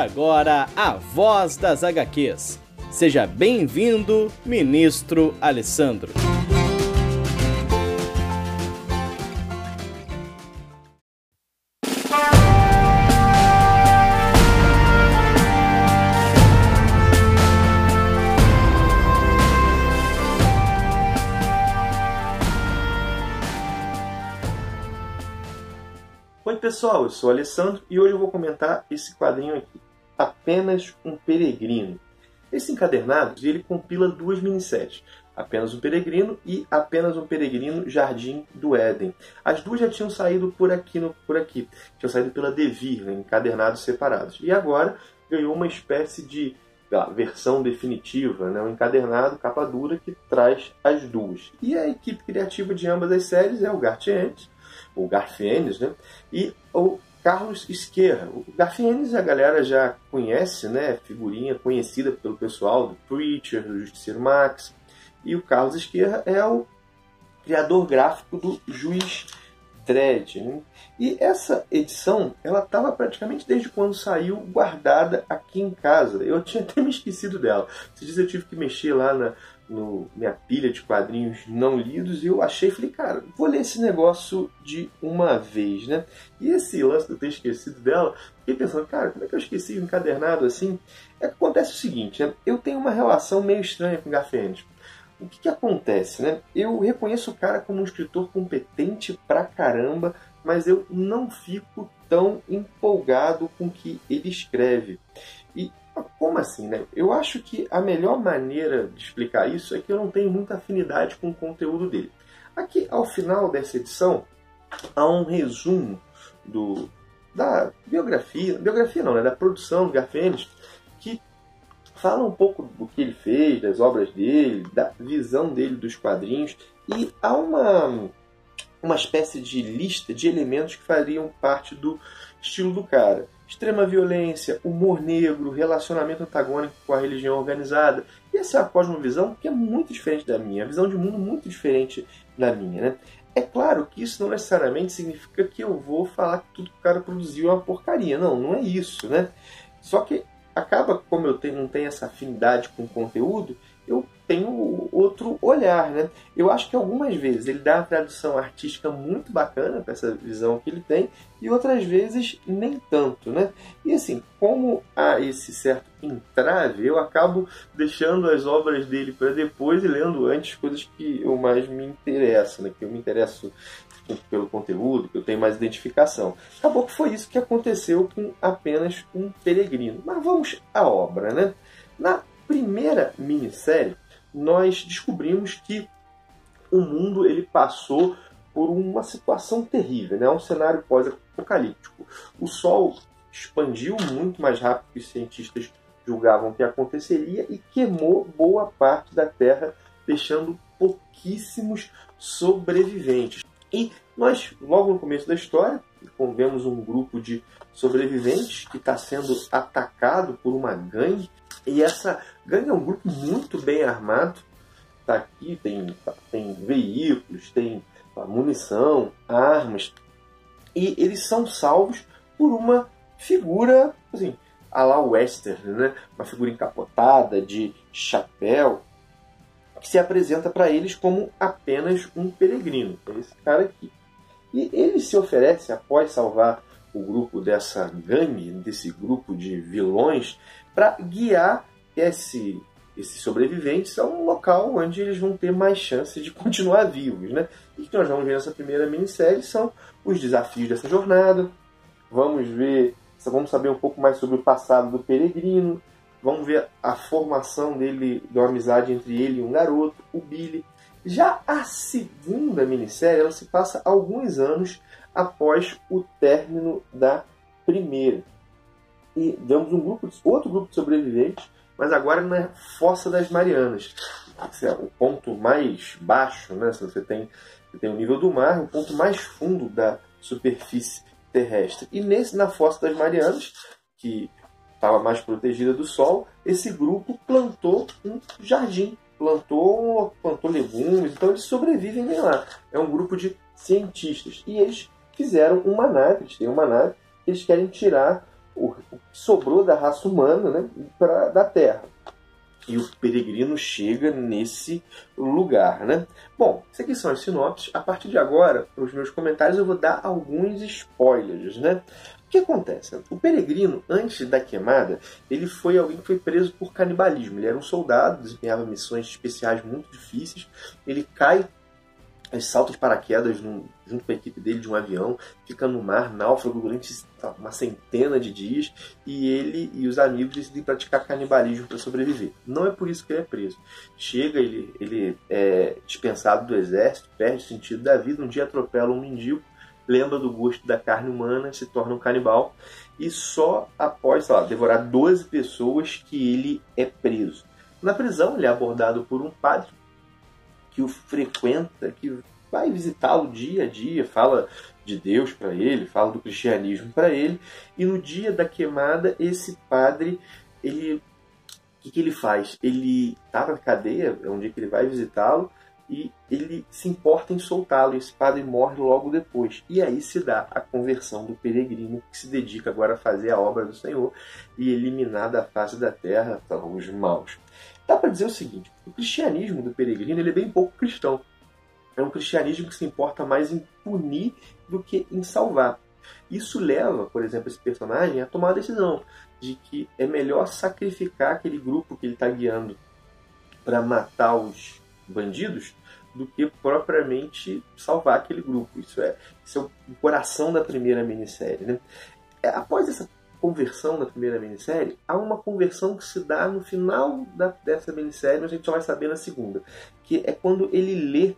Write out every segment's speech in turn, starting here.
Agora a Voz das HQs. Seja bem-vindo, ministro Alessandro. Oi pessoal, eu sou o Alessandro e hoje eu vou comentar esse quadrinho aqui, Apenas um Peregrino. Esse encadernado ele compila duas minisséries, Apenas um Peregrino e Apenas um Peregrino Jardim do Éden. As duas já tinham saído por aqui, no, por aqui, tinham saído pela Devir, né, encadernados separados. E agora ganhou uma espécie de lá, versão definitiva, né, um encadernado capa dura que traz as duas. E a equipe criativa de ambas as séries é o Gartientes, o Garfienes, né? E o Carlos Esquerra. O Garfienes a galera já conhece, né? Figurinha conhecida pelo pessoal do Preacher, do Justiceiro Max. E o Carlos Esquerra é o criador gráfico do Juiz Dredd. Né? E essa edição, ela estava praticamente desde quando saiu guardada aqui em casa. Eu tinha até me esquecido dela. Esses dias eu tive que mexer lá na no, minha pilha de quadrinhos não lidos e eu achei, falei, cara, vou ler esse negócio de uma vez, né? E esse lance de eu ter esquecido dela, fiquei pensando, cara, como é que eu esqueci o encadernado assim? É que acontece o seguinte, né? Eu tenho uma relação meio estranha com o Garfiennes. O que, que acontece, né? Eu reconheço o cara como um escritor competente pra caramba, mas eu não fico tão empolgado com o que ele escreve. E como assim, né? Eu acho que a melhor maneira de explicar isso é que eu não tenho muita afinidade com o conteúdo dele. Aqui, ao final dessa edição, há um resumo do, da biografia, biografia não, né? Da produção do Garfênis, que fala um pouco do que ele fez, das obras dele, da visão dele dos quadrinhos, e há uma, uma espécie de lista de elementos que fariam parte do estilo do cara extrema violência, humor negro, relacionamento antagônico com a religião organizada. E essa é uma cosmovisão que é muito diferente da minha, a visão de mundo muito diferente da minha, né? É claro que isso não necessariamente significa que eu vou falar que tudo que o cara produziu é uma porcaria. Não, não é isso, né? Só que acaba, como eu tenho, não tenho essa afinidade com o conteúdo, né? Eu acho que algumas vezes ele dá uma tradução artística muito bacana para essa visão que ele tem e outras vezes nem tanto, né? E assim, como há esse certo entrave, eu acabo deixando as obras dele para depois e lendo antes coisas que eu mais me interesso, né? Que eu me interesso pelo conteúdo, que eu tenho mais identificação. Acabou que foi isso que aconteceu com apenas um peregrino. Mas vamos à obra, né? Na primeira minissérie, nós descobrimos que o mundo ele passou por uma situação terrível, né? um cenário pós-apocalíptico. O Sol expandiu muito mais rápido que os cientistas julgavam que aconteceria e queimou boa parte da Terra, deixando pouquíssimos sobreviventes. E nós, logo no começo da história, vemos um grupo de sobreviventes que está sendo atacado por uma gangue e essa gangue é um grupo muito bem armado. Tá aqui, tem, tem veículos, tem munição, armas. E eles são salvos por uma figura, assim, a la western, né? Uma figura encapotada, de chapéu, que se apresenta para eles como apenas um peregrino. É esse cara aqui. E ele se oferece, após salvar o grupo dessa gangue, desse grupo de vilões, para guiar esse, esses sobreviventes a um local onde eles vão ter mais chance de continuar vivos. Né? E que nós vamos ver nessa primeira minissérie são os desafios dessa jornada. Vamos ver, vamos saber um pouco mais sobre o passado do peregrino. Vamos ver a formação dele, da amizade entre ele e um garoto, o Billy. Já a segunda minissérie ela se passa alguns anos após o término da primeira. e vemos um grupo, outro grupo de sobreviventes, mas agora na Fossa das Marianas. É o ponto mais baixo, né? Se você tem, você tem o nível do mar, o ponto mais fundo da superfície terrestre. E nesse, na Fossa das Marianas, que estava mais protegida do sol, esse grupo plantou um jardim, plantou, plantou legumes, então eles sobrevivem lá. É um grupo de cientistas. E eles fizeram uma nave, eles têm uma nave, eles querem tirar o, que sobrou da raça humana né, pra, da Terra. E o peregrino chega nesse lugar, né? Bom, isso aqui são as sinopses. A partir de agora, para os meus comentários, eu vou dar alguns spoilers, né? O que acontece? O peregrino, antes da queimada, ele foi alguém que foi preso por canibalismo. Ele era um soldado, desempenhava missões especiais muito difíceis. Ele cai ele salta de paraquedas num, junto com a equipe dele de um avião, fica no mar, náufrago durante uma centena de dias e ele e os amigos decidem praticar canibalismo para sobreviver. Não é por isso que ele é preso. Chega, ele, ele é dispensado do exército, perde o sentido da vida, um dia atropela um mendigo, lembra do gosto da carne humana, se torna um canibal e só após lá, devorar 12 pessoas que ele é preso. Na prisão, ele é abordado por um padre que o frequenta, que vai visitá-lo dia a dia, fala de Deus para ele, fala do cristianismo para ele, e no dia da queimada esse padre, ele o que, que ele faz? Ele está na cadeia, é um dia que ele vai visitá-lo, e ele se importa em soltá-lo. Esse padre morre logo depois. E aí se dá a conversão do peregrino que se dedica agora a fazer a obra do Senhor e eliminar da face da terra os maus. Dá para dizer o seguinte: o cristianismo do peregrino ele é bem pouco cristão. É um cristianismo que se importa mais em punir do que em salvar. Isso leva, por exemplo, esse personagem a tomar a decisão de que é melhor sacrificar aquele grupo que ele está guiando para matar os bandidos do que propriamente salvar aquele grupo. Isso é, isso é o coração da primeira minissérie. Né? É, após essa conversão na primeira minissérie, há uma conversão que se dá no final da, dessa minissérie, mas a gente só vai saber na segunda, que é quando ele lê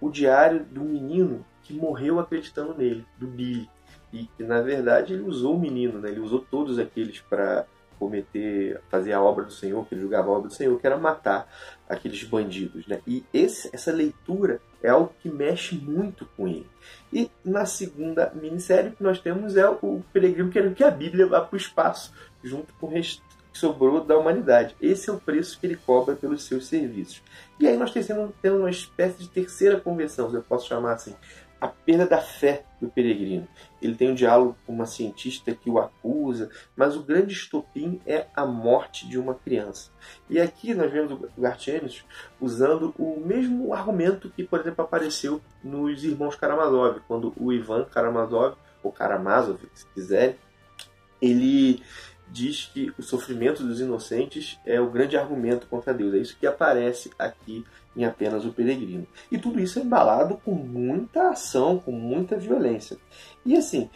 o diário do menino que morreu acreditando nele, do Billy. E que na verdade ele usou o menino, né? ele usou todos aqueles para cometer, fazer a obra do Senhor, que ele julgava a obra do Senhor, que era matar aqueles bandidos. Né? E esse, essa leitura é algo que mexe muito com ele. E na segunda minissérie que nós temos é o peregrino querendo que a Bíblia vá para o espaço, junto com o resto que sobrou da humanidade. Esse é o preço que ele cobra pelos seus serviços. E aí nós temos uma espécie de terceira conversão, se eu posso chamar assim, a perda da fé do peregrino. Ele tem um diálogo com uma cientista que o acusa, mas o grande estopim é a morte de uma criança. E aqui nós vemos o Gartienes usando o mesmo argumento que, por exemplo, apareceu nos Irmãos Karamazov, quando o Ivan Karamazov, ou Karamazov, se quiser, ele diz que o sofrimento dos inocentes é o grande argumento contra Deus. É isso que aparece aqui em apenas o peregrino. E tudo isso é embalado com muita ação, com muita violência. E assim,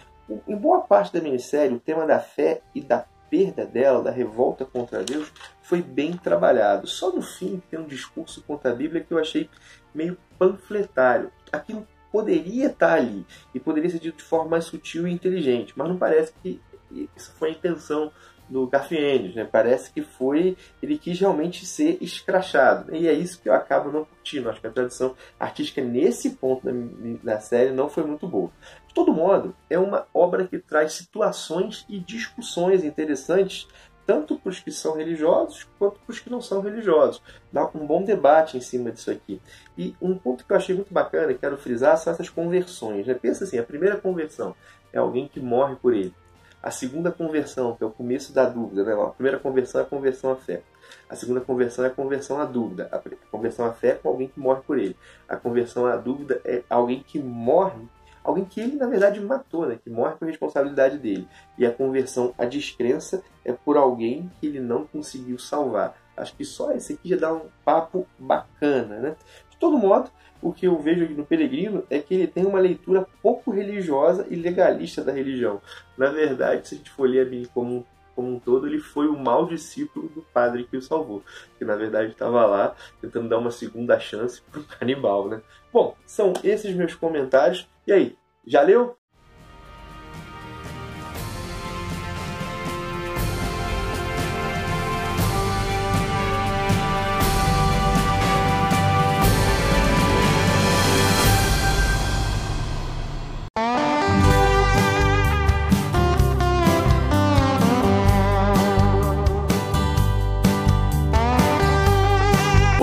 em boa parte da minissérie, o tema da fé e da perda dela, da revolta contra Deus, foi bem trabalhado. Só no fim tem um discurso contra a Bíblia que eu achei meio panfletário. Aquilo poderia estar ali e poderia ser dito de forma mais sutil e inteligente, mas não parece que isso foi a intenção do Garfienes, né? Parece que foi ele quis realmente ser escrachado e é isso que eu acabo não curtindo. Acho que a tradução artística nesse ponto da, da série não foi muito boa. De todo modo, é uma obra que traz situações e discussões interessantes tanto para os que são religiosos quanto para os que não são religiosos. Dá um bom debate em cima disso aqui. E um ponto que eu achei muito bacana, quero frisar, são essas conversões. Né? Pensa assim, a primeira conversão é alguém que morre por ele. A segunda conversão, que é o começo da dúvida, né? a primeira conversão é a conversão à fé. A segunda conversão é a conversão à dúvida. A conversão à fé é com alguém que morre por ele. A conversão à dúvida é alguém que morre, alguém que ele na verdade matou, né? que morre por responsabilidade dele. E a conversão à descrença é por alguém que ele não conseguiu salvar. Acho que só esse aqui já dá um papo bacana, né? Todo modo, o que eu vejo no Peregrino é que ele tem uma leitura pouco religiosa e legalista da religião. Na verdade, se a gente for ler a Bíblia como, como um todo, ele foi o mau discípulo do padre que o salvou. Que na verdade estava lá tentando dar uma segunda chance para o canibal, né? Bom, são esses meus comentários. E aí, já leu?